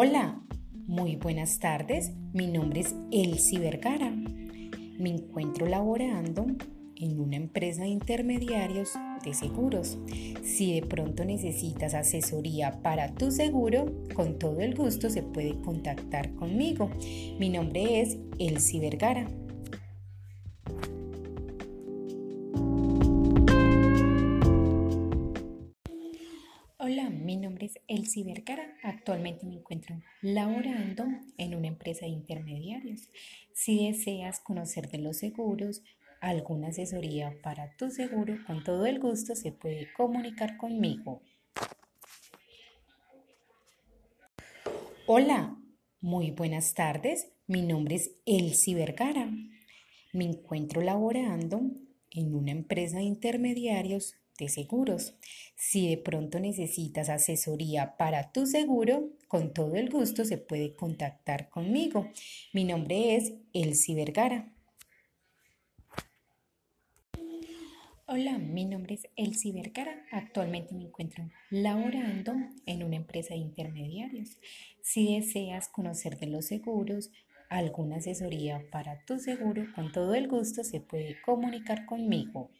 Hola, muy buenas tardes. Mi nombre es Elsie Vergara. Me encuentro laborando en una empresa de intermediarios de seguros. Si de pronto necesitas asesoría para tu seguro, con todo el gusto se puede contactar conmigo. Mi nombre es Elsie Vergara. Hola, mi nombre es Elsie Vergara. Actualmente me encuentro laborando en una empresa de intermediarios. Si deseas conocer de los seguros, alguna asesoría para tu seguro, con todo el gusto se puede comunicar conmigo. Hola, muy buenas tardes. Mi nombre es Elsie Vergara. Me encuentro laborando en una empresa de intermediarios de seguros. Si de pronto necesitas asesoría para tu seguro, con todo el gusto se puede contactar conmigo. Mi nombre es Elsie Vergara. Hola, mi nombre es Elsie Vergara. Actualmente me encuentro laborando en una empresa de intermediarios. Si deseas conocer de los seguros, alguna asesoría para tu seguro, con todo el gusto se puede comunicar conmigo.